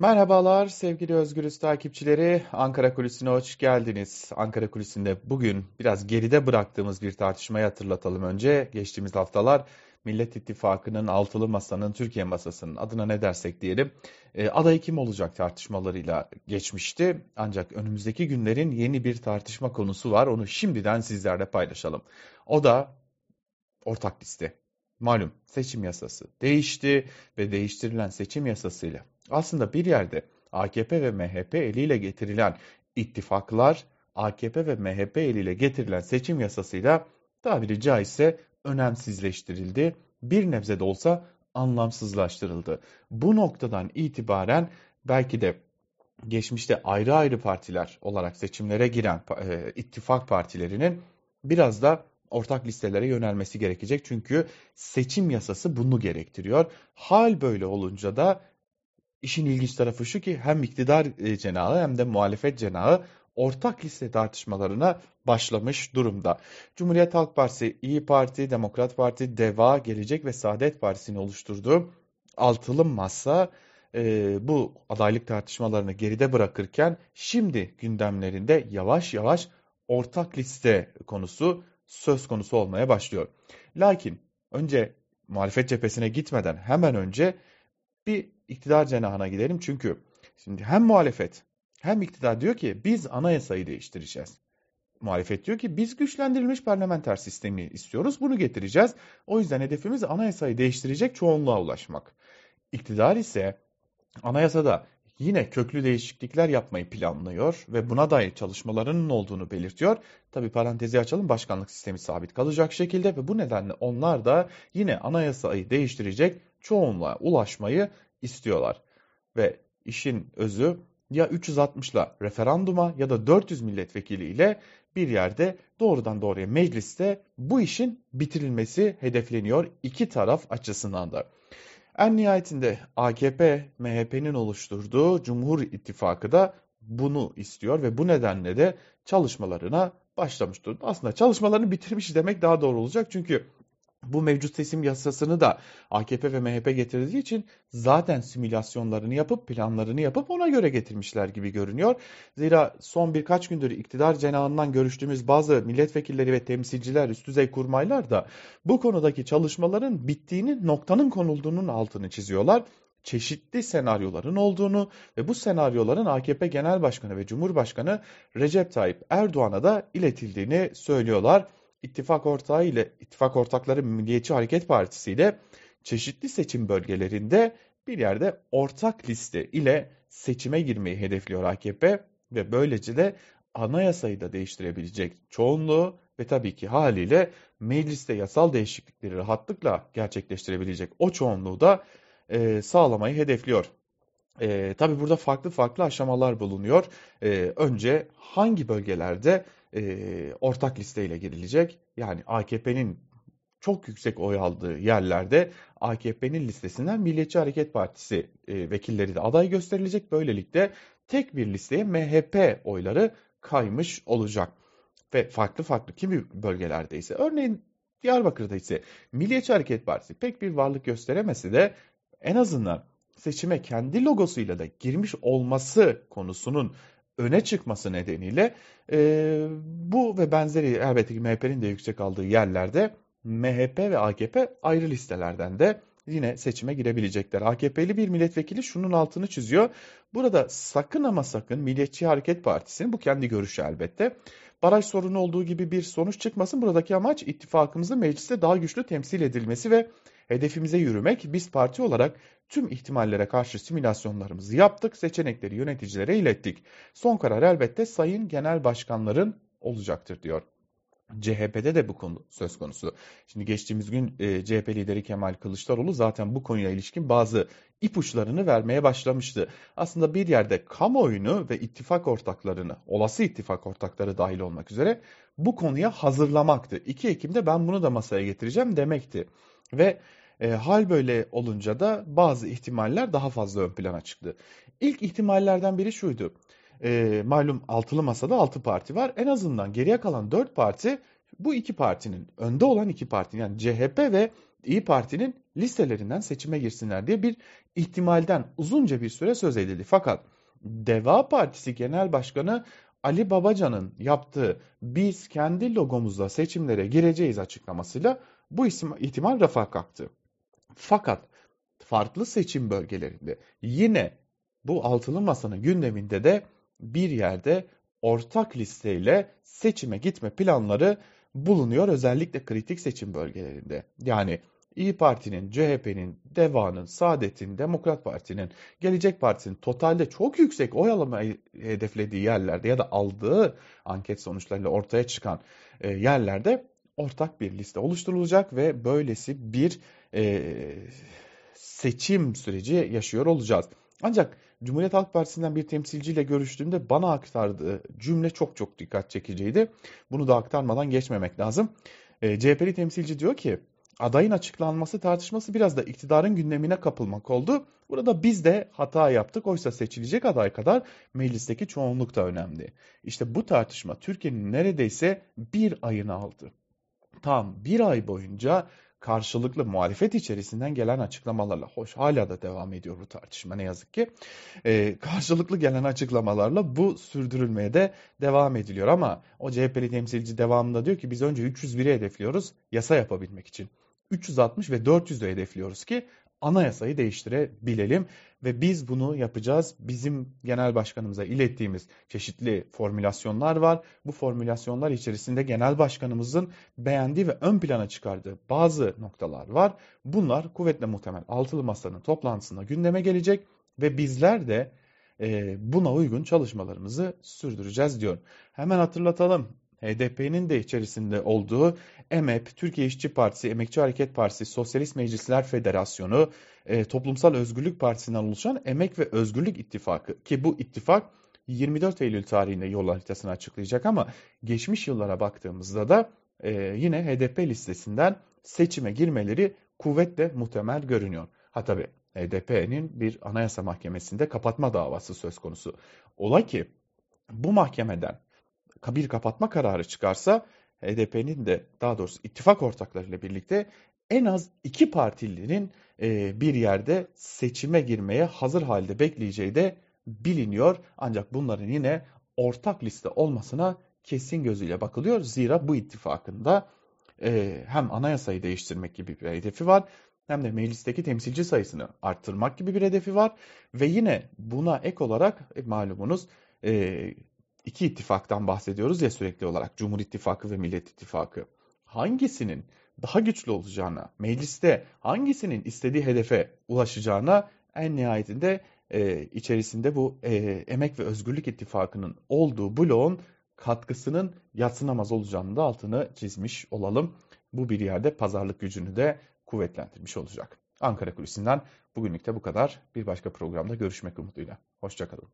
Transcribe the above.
Merhabalar sevgili Özgürüz takipçileri. Ankara Kulisi'ne hoş geldiniz. Ankara Kulisi'nde bugün biraz geride bıraktığımız bir tartışmayı hatırlatalım önce. Geçtiğimiz haftalar Millet İttifakı'nın altılı masanın Türkiye masasının adına ne dersek diyelim e, aday kim olacak tartışmalarıyla geçmişti. Ancak önümüzdeki günlerin yeni bir tartışma konusu var. Onu şimdiden sizlerle paylaşalım. O da ortak liste. Malum seçim yasası değişti ve değiştirilen seçim yasasıyla aslında bir yerde AKP ve MHP eliyle getirilen ittifaklar AKP ve MHP eliyle getirilen seçim yasasıyla tabiri caizse önemsizleştirildi. Bir nebze de olsa anlamsızlaştırıldı. Bu noktadan itibaren belki de geçmişte ayrı ayrı partiler olarak seçimlere giren e, ittifak partilerinin biraz da ortak listelere yönelmesi gerekecek. Çünkü seçim yasası bunu gerektiriyor. Hal böyle olunca da işin ilginç tarafı şu ki hem iktidar e, cenahı hem de muhalefet cenahı ortak liste tartışmalarına başlamış durumda. Cumhuriyet Halk Partisi, İyi Parti, Demokrat Parti, DEVA, Gelecek ve Saadet Partisi'ni oluşturduğu altılı masa e, bu adaylık tartışmalarını geride bırakırken şimdi gündemlerinde yavaş yavaş ortak liste konusu söz konusu olmaya başlıyor. Lakin önce muhalefet cephesine gitmeden hemen önce bir iktidar cenahına gidelim. Çünkü şimdi hem muhalefet hem iktidar diyor ki biz anayasayı değiştireceğiz. Muhalefet diyor ki biz güçlendirilmiş parlamenter sistemi istiyoruz. Bunu getireceğiz. O yüzden hedefimiz anayasayı değiştirecek çoğunluğa ulaşmak. İktidar ise anayasada yine köklü değişiklikler yapmayı planlıyor ve buna dair çalışmalarının olduğunu belirtiyor. Tabi parantezi açalım başkanlık sistemi sabit kalacak şekilde ve bu nedenle onlar da yine anayasayı değiştirecek çoğunluğa ulaşmayı istiyorlar. Ve işin özü ya 360'la referanduma ya da 400 milletvekiliyle bir yerde doğrudan doğruya mecliste bu işin bitirilmesi hedefleniyor iki taraf açısından da. En nihayetinde AKP, MHP'nin oluşturduğu Cumhur İttifakı da bunu istiyor ve bu nedenle de çalışmalarına başlamış durumda. Aslında çalışmalarını bitirmiş demek daha doğru olacak çünkü bu mevcut seçim yasasını da AKP ve MHP getirdiği için zaten simülasyonlarını yapıp planlarını yapıp ona göre getirmişler gibi görünüyor. Zira son birkaç gündür iktidar cenahından görüştüğümüz bazı milletvekilleri ve temsilciler, üst düzey kurmaylar da bu konudaki çalışmaların bittiğini, noktanın konulduğunun altını çiziyorlar çeşitli senaryoların olduğunu ve bu senaryoların AKP Genel Başkanı ve Cumhurbaşkanı Recep Tayyip Erdoğan'a da iletildiğini söylüyorlar ittifak ortağı ile ittifak ortakları Milliyetçi Hareket Partisi ile çeşitli seçim bölgelerinde bir yerde ortak liste ile seçime girmeyi hedefliyor AKP ve böylece de anayasayı da değiştirebilecek çoğunluğu ve tabii ki haliyle mecliste yasal değişiklikleri rahatlıkla gerçekleştirebilecek o çoğunluğu da e, sağlamayı hedefliyor. E, tabii burada farklı farklı aşamalar bulunuyor. E, önce hangi bölgelerde e, ortak listeyle girilecek. Yani AKP'nin çok yüksek oy aldığı yerlerde AKP'nin listesinden Milliyetçi Hareket Partisi e, vekilleri de aday gösterilecek. Böylelikle tek bir listeye MHP oyları kaymış olacak. Ve farklı farklı kimi bölgelerde ise örneğin Diyarbakır'da ise Milliyetçi Hareket Partisi pek bir varlık gösteremesi de en azından seçime kendi logosuyla da girmiş olması konusunun öne çıkması nedeniyle e, bu ve benzeri elbette ki MHP'nin de yüksek aldığı yerlerde MHP ve AKP ayrı listelerden de yine seçime girebilecekler. AKP'li bir milletvekili şunun altını çiziyor. Burada sakın ama sakın Milliyetçi Hareket Partisi'nin bu kendi görüşü elbette. Baraj sorunu olduğu gibi bir sonuç çıkmasın. Buradaki amaç ittifakımızın mecliste daha güçlü temsil edilmesi ve hedefimize yürümek. Biz parti olarak tüm ihtimallere karşı simülasyonlarımızı yaptık, seçenekleri yöneticilere ilettik. Son karar elbette sayın genel başkanların olacaktır diyor. CHP'de de bu konu söz konusu. Şimdi geçtiğimiz gün e, CHP lideri Kemal Kılıçdaroğlu zaten bu konuya ilişkin bazı ipuçlarını vermeye başlamıştı. Aslında bir yerde kamuoyunu ve ittifak ortaklarını, olası ittifak ortakları dahil olmak üzere bu konuya hazırlamaktı. 2 Ekim'de ben bunu da masaya getireceğim demekti. Ve e, hal böyle olunca da bazı ihtimaller daha fazla ön plana çıktı. İlk ihtimallerden biri şuydu. E, malum altılı masada altı parti var. En azından geriye kalan dört parti bu iki partinin önde olan iki parti yani CHP ve İyi Parti'nin listelerinden seçime girsinler diye bir ihtimalden uzunca bir süre söz edildi. Fakat Deva Partisi Genel Başkanı Ali Babacan'ın yaptığı biz kendi logomuzla seçimlere gireceğiz açıklamasıyla bu ihtimal rafa kalktı. Fakat farklı seçim bölgelerinde yine bu altılı masanın gündeminde de bir yerde ortak listeyle seçime gitme planları bulunuyor özellikle kritik seçim bölgelerinde. Yani İyi Parti'nin, CHP'nin, DEVA'nın, Saadet'in, Demokrat Parti'nin, Gelecek Partisi'nin totalde çok yüksek oy almayı hedeflediği yerlerde ya da aldığı anket sonuçlarıyla ortaya çıkan e, yerlerde ortak bir liste oluşturulacak ve böylesi bir e, seçim süreci yaşıyor olacağız. Ancak Cumhuriyet Halk Partisi'nden bir temsilciyle görüştüğümde bana aktardığı cümle çok çok dikkat çekiciydi. Bunu da aktarmadan geçmemek lazım. E, CHP'li temsilci diyor ki adayın açıklanması tartışması biraz da iktidarın gündemine kapılmak oldu. Burada biz de hata yaptık. Oysa seçilecek aday kadar meclisteki çoğunluk da önemli. İşte bu tartışma Türkiye'nin neredeyse bir ayını aldı. Tam bir ay boyunca karşılıklı muhalefet içerisinden gelen açıklamalarla, hoş hala da devam ediyor bu tartışma ne yazık ki, e, karşılıklı gelen açıklamalarla bu sürdürülmeye de devam ediliyor. Ama o CHP'li temsilci devamında diyor ki biz önce 301'i hedefliyoruz yasa yapabilmek için. 360 ve 400'ü hedefliyoruz ki anayasayı değiştirebilelim ve biz bunu yapacağız. Bizim genel başkanımıza ilettiğimiz çeşitli formülasyonlar var. Bu formülasyonlar içerisinde genel başkanımızın beğendiği ve ön plana çıkardığı bazı noktalar var. Bunlar kuvvetle muhtemel altılı masanın toplantısında gündeme gelecek ve bizler de buna uygun çalışmalarımızı sürdüreceğiz diyor. Hemen hatırlatalım. HDP'nin de içerisinde olduğu EMEP, Türkiye İşçi Partisi, Emekçi Hareket Partisi, Sosyalist Meclisler Federasyonu, e, Toplumsal Özgürlük Partisi'nden oluşan Emek ve Özgürlük İttifakı ki bu ittifak 24 Eylül tarihinde yol haritasını açıklayacak ama geçmiş yıllara baktığımızda da e, yine HDP listesinden seçime girmeleri kuvvetle muhtemel görünüyor. Ha tabi HDP'nin bir anayasa mahkemesinde kapatma davası söz konusu. Ola ki bu mahkemeden bir kapatma kararı çıkarsa HDP'nin de daha doğrusu ittifak ortaklarıyla birlikte en az iki partilinin e, bir yerde seçime girmeye hazır halde bekleyeceği de biliniyor. Ancak bunların yine ortak liste olmasına kesin gözüyle bakılıyor. Zira bu ittifakında e, hem anayasayı değiştirmek gibi bir hedefi var hem de meclisteki temsilci sayısını arttırmak gibi bir hedefi var. Ve yine buna ek olarak e, malumunuz e, iki ittifaktan bahsediyoruz ya sürekli olarak Cumhur İttifakı ve Millet İttifakı. Hangisinin daha güçlü olacağına, mecliste hangisinin istediği hedefe ulaşacağına en nihayetinde e, içerisinde bu e, Emek ve Özgürlük İttifakı'nın olduğu bloğun katkısının yatsınamaz olacağını da altını çizmiş olalım. Bu bir yerde pazarlık gücünü de kuvvetlendirmiş olacak. Ankara Kulisi'nden bugünlük de bu kadar. Bir başka programda görüşmek umuduyla. Hoşçakalın.